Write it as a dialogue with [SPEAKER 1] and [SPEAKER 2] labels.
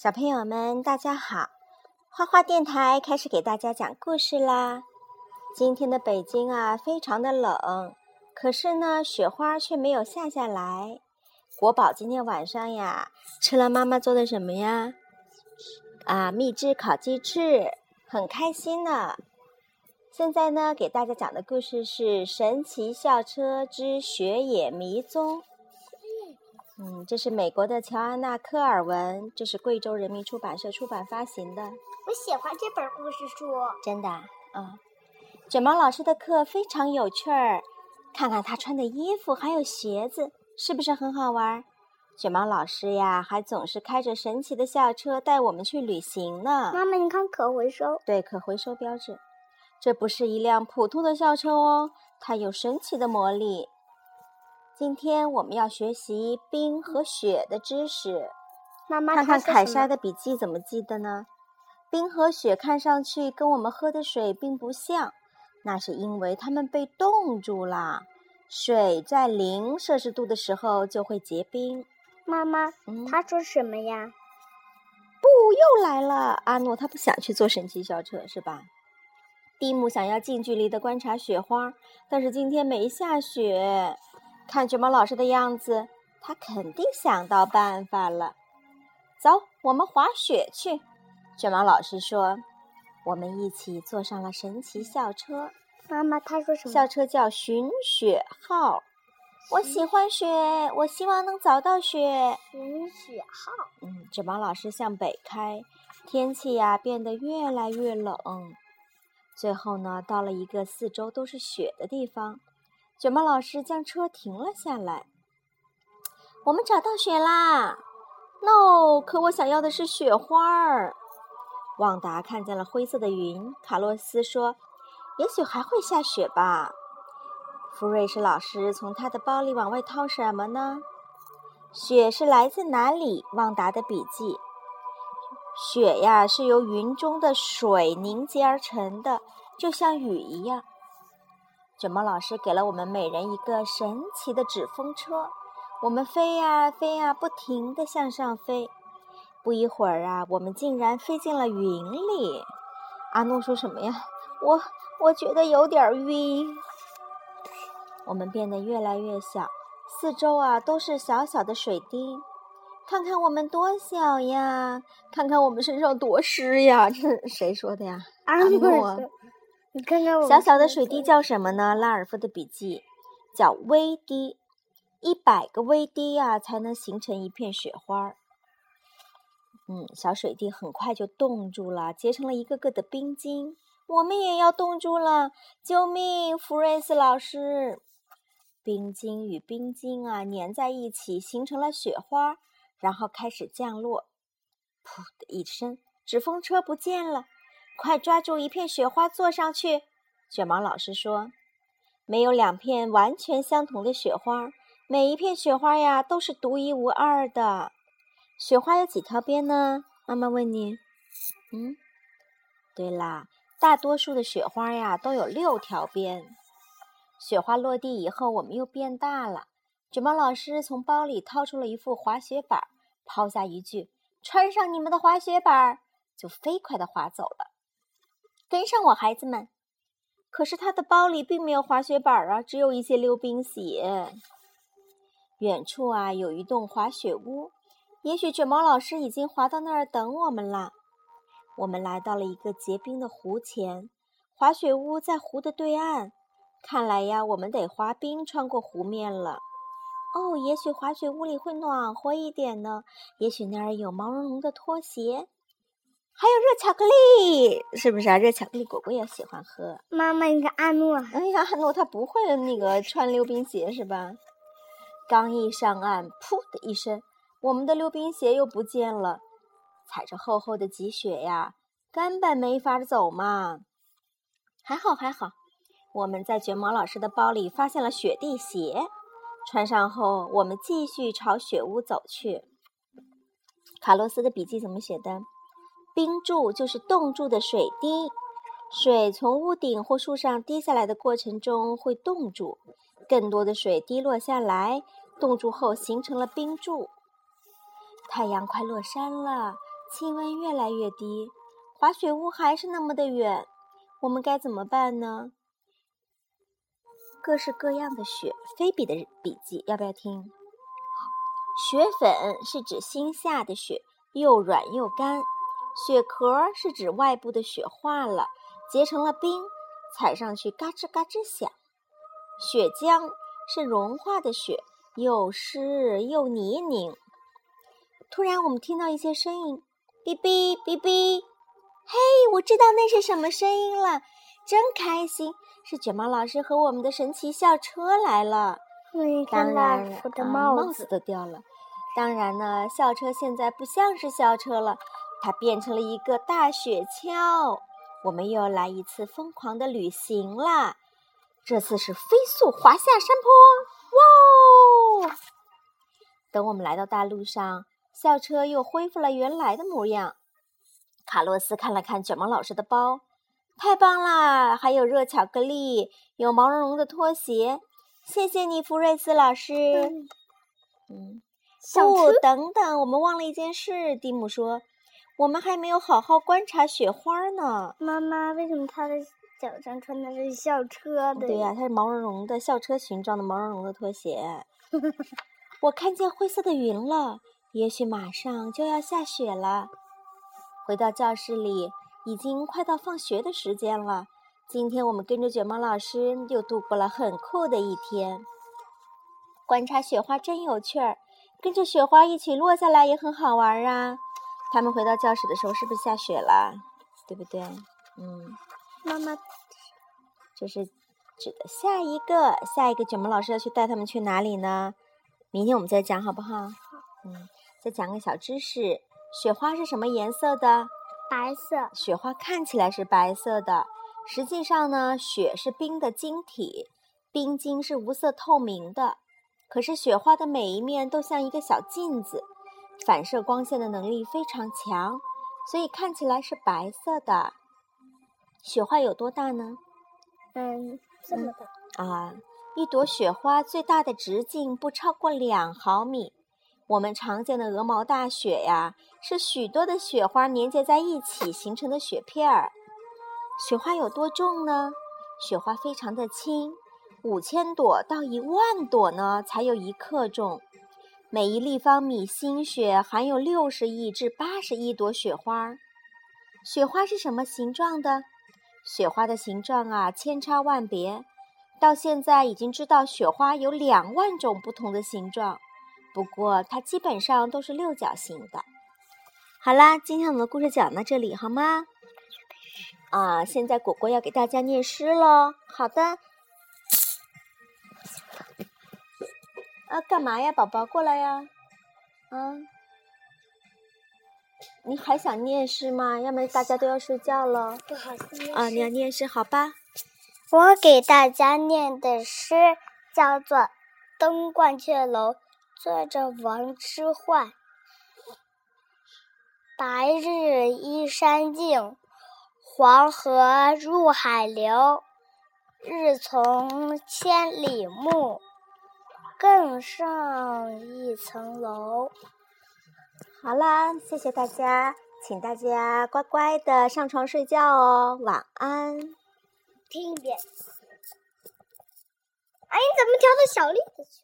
[SPEAKER 1] 小朋友们，大家好！花花电台开始给大家讲故事啦。今天的北京啊，非常的冷，可是呢，雪花却没有下下来。国宝今天晚上呀，吃了妈妈做的什么呀？啊，秘制烤鸡翅，很开心呢。现在呢，给大家讲的故事是《神奇校车之雪野迷踪》。嗯，这是美国的乔安娜·科尔文，这是贵州人民出版社出版发行的。
[SPEAKER 2] 我喜欢这本故事书。
[SPEAKER 1] 真的，嗯，卷毛老师的课非常有趣儿，看看他穿的衣服还有鞋子，是不是很好玩？卷毛老师呀，还总是开着神奇的校车带我们去旅行呢。
[SPEAKER 2] 妈妈，你看可回收。
[SPEAKER 1] 对，可回收标志。这不是一辆普通的校车哦，它有神奇的魔力。今天我们要学习冰和雪的知识。
[SPEAKER 2] 妈妈，
[SPEAKER 1] 看看凯莎的笔记怎么记的呢？冰和雪看上去跟我们喝的水并不像，那是因为它们被冻住了。水在零摄氏度的时候就会结冰。
[SPEAKER 2] 妈妈，他说什么呀？
[SPEAKER 1] 不，又来了。阿诺他不想去坐神奇校车是吧？蒂姆想要近距离的观察雪花，但是今天没下雪。看卷毛老师的样子，他肯定想到办法了。走，我们滑雪去。卷毛老师说：“我们一起坐上了神奇校车。”
[SPEAKER 2] 妈妈，他说什么？
[SPEAKER 1] 校车叫寻雪号。我喜欢雪，我希望能找到雪。
[SPEAKER 2] 寻雪号。
[SPEAKER 1] 嗯，卷毛老师向北开，天气呀变得越来越冷。最后呢，到了一个四周都是雪的地方。卷毛老师将车停了下来。我们找到雪啦！No，可我想要的是雪花儿。旺达看见了灰色的云。卡洛斯说：“也许还会下雪吧。”福瑞斯老师从他的包里往外掏什么呢？雪是来自哪里？旺达的笔记：雪呀，是由云中的水凝结而成的，就像雨一样。卷毛老师给了我们每人一个神奇的纸风车，我们飞呀飞呀，不停地向上飞。不一会儿啊，我们竟然飞进了云里。阿诺说什么呀？我我觉得有点晕。我们变得越来越小，四周啊都是小小的水滴。看看我们多小呀！看看我们身上多湿呀！这 谁说的呀？
[SPEAKER 2] 阿诺。你看看我
[SPEAKER 1] 小小的水滴叫什么呢？拉尔夫的笔记叫微滴，一百个微滴呀才能形成一片雪花。嗯，小水滴很快就冻住了，结成了一个个的冰晶。我们也要冻住了！救命，福瑞斯老师！冰晶与冰晶啊粘在一起，形成了雪花，然后开始降落。噗的一声，纸风车不见了。快抓住一片雪花坐上去！卷毛老师说：“没有两片完全相同的雪花，每一片雪花呀都是独一无二的。雪花有几条边呢？”妈妈问你。嗯，对啦，大多数的雪花呀都有六条边。雪花落地以后，我们又变大了。卷毛老师从包里掏出了一副滑雪板，抛下一句：“穿上你们的滑雪板！”就飞快地滑走了。跟上我，孩子们！可是他的包里并没有滑雪板啊，只有一些溜冰鞋。远处啊，有一栋滑雪屋，也许卷毛老师已经滑到那儿等我们了。我们来到了一个结冰的湖前，滑雪屋在湖的对岸。看来呀，我们得滑冰穿过湖面了。哦，也许滑雪屋里会暖和一点呢。也许那儿有毛茸茸的拖鞋。还有热巧克力，是不是啊？热巧克力果果也喜欢喝。
[SPEAKER 2] 妈妈，你看阿诺。
[SPEAKER 1] 哎呀，阿诺他不会那个穿溜冰鞋是吧？刚一上岸，噗的一声，我们的溜冰鞋又不见了。踩着厚厚的积雪呀，根本没法走嘛。还好还好，我们在卷毛老师的包里发现了雪地鞋，穿上后，我们继续朝雪屋走去。卡洛斯的笔记怎么写的？冰柱就是冻住的水滴，水从屋顶或树上滴下来的过程中会冻住，更多的水滴落下来，冻住后形成了冰柱。太阳快落山了，气温越来越低，滑雪屋还是那么的远，我们该怎么办呢？各式各样的雪，菲比的笔记要不要听？雪粉是指新下的雪，又软又干；雪壳是指外部的雪化了，结成了冰，踩上去嘎吱嘎吱响；雪浆是融化的雪，又湿又泥泞。突然，我们听到一些声音，哔哔哔哔，嘿，我知道那是什么声音了，真开心！是卷毛老师和我们的神奇校车来了。当然，
[SPEAKER 2] 我的
[SPEAKER 1] 帽
[SPEAKER 2] 子
[SPEAKER 1] 都掉了。当然呢，校车现在不像是校车了，它变成了一个大雪橇。我们又来一次疯狂的旅行啦！这次是飞速滑下山坡，哇！等我们来到大路上。校车又恢复了原来的模样。卡洛斯看了看卷毛老师的包，太棒啦！还有热巧克力，有毛茸茸的拖鞋。谢谢你，福瑞斯老师。嗯，不，等等，我们忘了一件事。蒂姆说：“我们还没有好好观察雪花呢。”
[SPEAKER 2] 妈妈，为什么他的脚上穿的是校车的？
[SPEAKER 1] 对呀，它是毛茸茸的校车形状的毛茸茸的拖鞋。我看见灰色的云了。也许马上就要下雪了。回到教室里，已经快到放学的时间了。今天我们跟着卷毛老师又度过了很酷的一天。观察雪花真有趣儿，跟着雪花一起落下来也很好玩啊。他们回到教室的时候，是不是下雪了？对不对？嗯。
[SPEAKER 2] 妈妈，
[SPEAKER 1] 这是指的下一个，下一个卷毛老师要去带他们去哪里呢？明天我们再讲，好不好？嗯。再讲个小知识：雪花是什么颜色的？
[SPEAKER 2] 白色。
[SPEAKER 1] 雪花看起来是白色的，实际上呢，雪是冰的晶体，冰晶是无色透明的。可是雪花的每一面都像一个小镜子，反射光线的能力非常强，所以看起来是白色的。雪花有多大呢？
[SPEAKER 2] 嗯，这么
[SPEAKER 1] 大。啊，一朵雪花最大的直径不超过两毫米。我们常见的鹅毛大雪呀，是许多的雪花粘结在一起形成的雪片儿。雪花有多重呢？雪花非常的轻，五千朵到一万朵呢才有一克重。每一立方米新雪含有六十亿至八十亿朵雪花。雪花是什么形状的？雪花的形状啊，千差万别。到现在已经知道雪花有两万种不同的形状。不过它基本上都是六角形的。好啦，今天我们的故事讲到这里，好吗？啊，现在果果要给大家念诗喽。好的。啊，干嘛呀，宝宝？过来呀。啊。你还想念诗吗？要不然大家都要睡觉了。
[SPEAKER 2] 不好意
[SPEAKER 1] 啊，你要念诗，好吧？
[SPEAKER 2] 我给大家念的诗叫做《登鹳雀楼》。作者王之涣。白日依山尽，黄河入海流。日从千里目，更上一层楼。
[SPEAKER 1] 好啦，谢谢大家，请大家乖乖的上床睡觉哦，晚安。
[SPEAKER 2] 听一遍。哎，你怎么调到小丽的去？